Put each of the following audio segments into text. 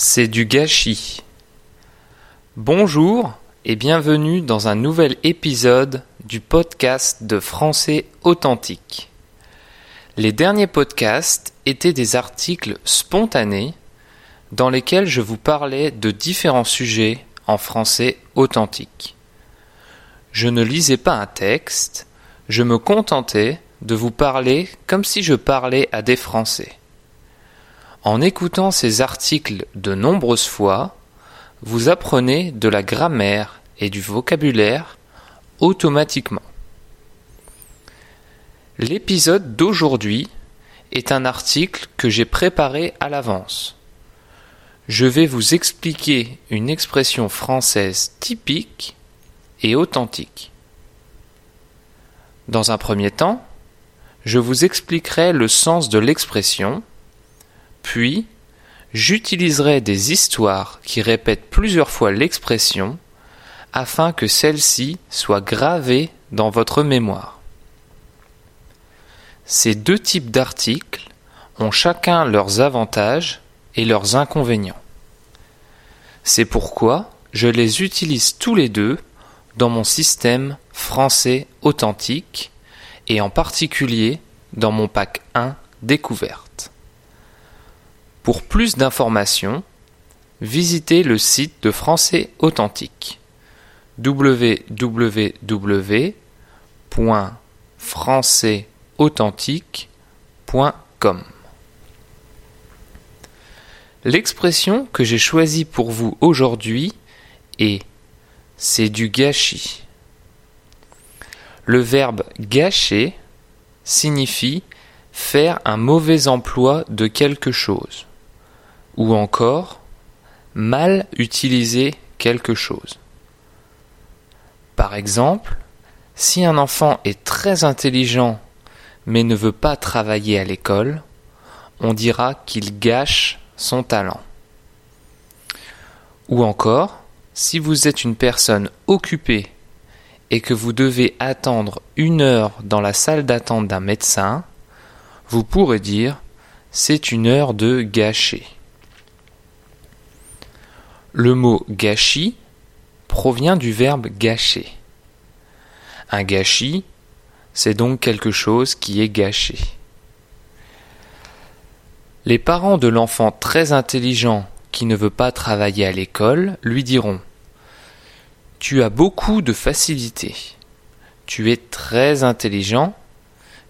C'est du gâchis. Bonjour et bienvenue dans un nouvel épisode du podcast de Français authentique. Les derniers podcasts étaient des articles spontanés dans lesquels je vous parlais de différents sujets en français authentique. Je ne lisais pas un texte, je me contentais de vous parler comme si je parlais à des Français. En écoutant ces articles de nombreuses fois, vous apprenez de la grammaire et du vocabulaire automatiquement. L'épisode d'aujourd'hui est un article que j'ai préparé à l'avance. Je vais vous expliquer une expression française typique et authentique. Dans un premier temps, je vous expliquerai le sens de l'expression puis, j'utiliserai des histoires qui répètent plusieurs fois l'expression afin que celle-ci soit gravée dans votre mémoire. Ces deux types d'articles ont chacun leurs avantages et leurs inconvénients. C'est pourquoi je les utilise tous les deux dans mon système français authentique et en particulier dans mon pack 1 découverte. Pour plus d'informations, visitez le site de Français Authentique www.françaisauthentique.com. L'expression que j'ai choisie pour vous aujourd'hui est c'est du gâchis. Le verbe gâcher signifie faire un mauvais emploi de quelque chose ou encore mal utiliser quelque chose. Par exemple, si un enfant est très intelligent mais ne veut pas travailler à l'école, on dira qu'il gâche son talent. Ou encore, si vous êtes une personne occupée et que vous devez attendre une heure dans la salle d'attente d'un médecin, vous pourrez dire c'est une heure de gâcher. Le mot gâchis provient du verbe gâcher. Un gâchis, c'est donc quelque chose qui est gâché. Les parents de l'enfant très intelligent qui ne veut pas travailler à l'école lui diront Tu as beaucoup de facilité. Tu es très intelligent,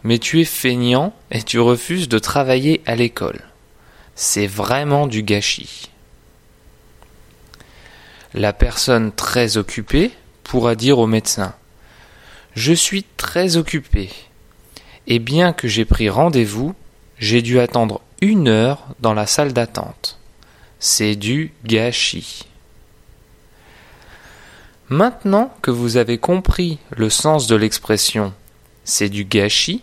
mais tu es feignant et tu refuses de travailler à l'école. C'est vraiment du gâchis. La personne très occupée pourra dire au médecin Je suis très occupé. Et bien que j'ai pris rendez-vous, j'ai dû attendre une heure dans la salle d'attente. C'est du gâchis. Maintenant que vous avez compris le sens de l'expression c'est du gâchis,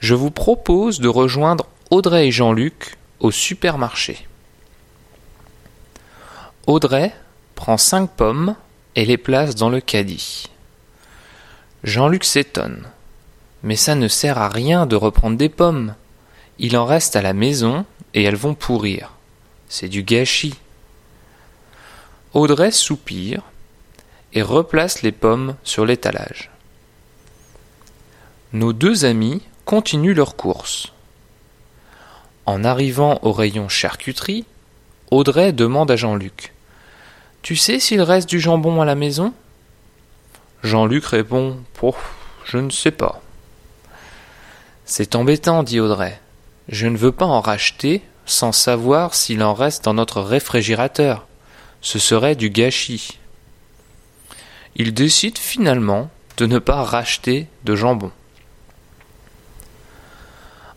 je vous propose de rejoindre Audrey et Jean-Luc au supermarché. Audrey prend cinq pommes et les place dans le caddie. Jean-Luc s'étonne. Mais ça ne sert à rien de reprendre des pommes. Il en reste à la maison et elles vont pourrir. C'est du gâchis. Audrey soupire et replace les pommes sur l'étalage. Nos deux amis continuent leur course. En arrivant au rayon charcuterie, Audrey demande à Jean-Luc tu sais s'il reste du jambon à la maison? Jean-Luc répond Oh, je ne sais pas. C'est embêtant, dit Audrey. Je ne veux pas en racheter sans savoir s'il en reste dans notre réfrigérateur. Ce serait du gâchis. Il décide finalement de ne pas racheter de jambon.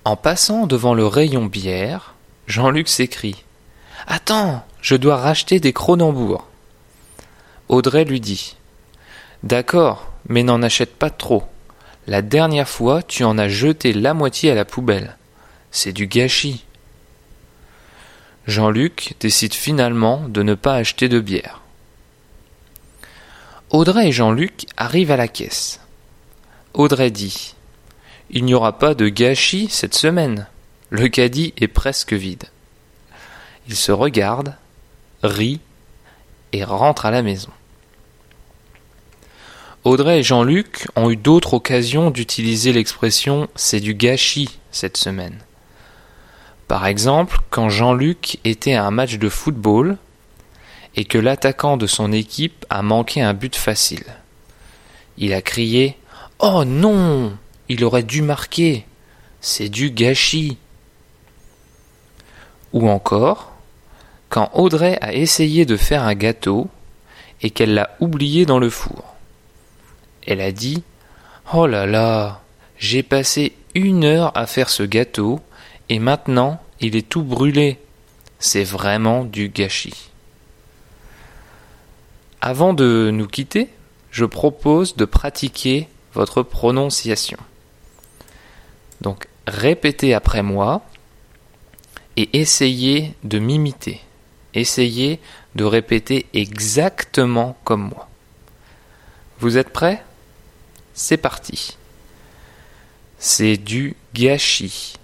En passant devant le rayon bière, Jean-Luc s'écrie Attends, je dois racheter des Cronenbourg. Audrey lui dit D'accord, mais n'en achète pas trop. La dernière fois, tu en as jeté la moitié à la poubelle. C'est du gâchis. Jean-Luc décide finalement de ne pas acheter de bière. Audrey et Jean-Luc arrivent à la caisse. Audrey dit Il n'y aura pas de gâchis cette semaine. Le caddie est presque vide. Ils se regardent, rient et rentrent à la maison. Audrey et Jean-Luc ont eu d'autres occasions d'utiliser l'expression c'est du gâchis cette semaine. Par exemple, quand Jean-Luc était à un match de football et que l'attaquant de son équipe a manqué un but facile. Il a crié Oh non Il aurait dû marquer C'est du gâchis Ou encore, quand Audrey a essayé de faire un gâteau et qu'elle l'a oublié dans le four. Elle a dit Oh là là, j'ai passé une heure à faire ce gâteau et maintenant il est tout brûlé. C'est vraiment du gâchis. Avant de nous quitter, je propose de pratiquer votre prononciation. Donc répétez après moi et essayez de m'imiter. Essayez de répéter exactement comme moi. Vous êtes prêts? C'est parti. C'est du gâchis.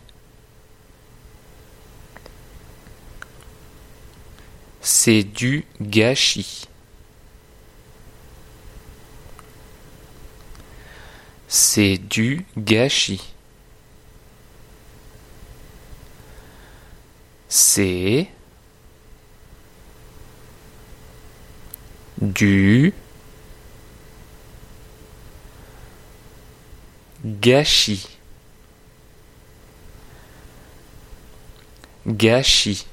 C'est du gâchis. C'est du gâchis. C'est du gâchis. Gâchis.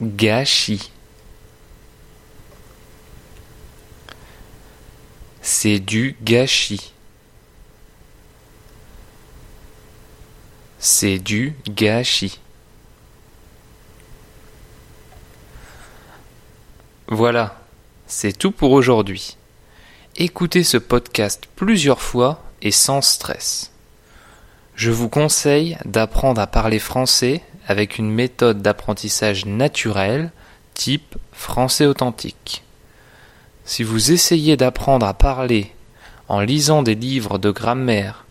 Gâchis. C'est du gâchis. C'est du gâchis. Voilà, c'est tout pour aujourd'hui. Écoutez ce podcast plusieurs fois et sans stress. Je vous conseille d'apprendre à parler français avec une méthode d'apprentissage naturelle type français authentique. Si vous essayez d'apprendre à parler en lisant des livres de grammaire,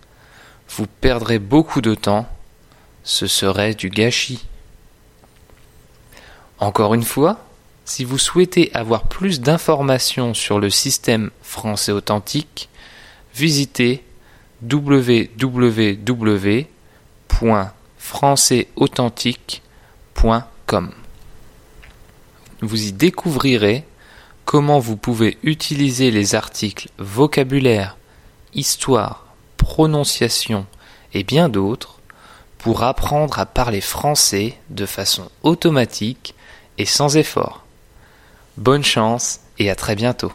vous perdrez beaucoup de temps, ce serait du gâchis. Encore une fois, si vous souhaitez avoir plus d'informations sur le système français authentique, visitez www.françaisauthentique.com. Vous y découvrirez comment vous pouvez utiliser les articles vocabulaire, histoire, prononciation et bien d'autres pour apprendre à parler français de façon automatique et sans effort. Bonne chance et à très bientôt.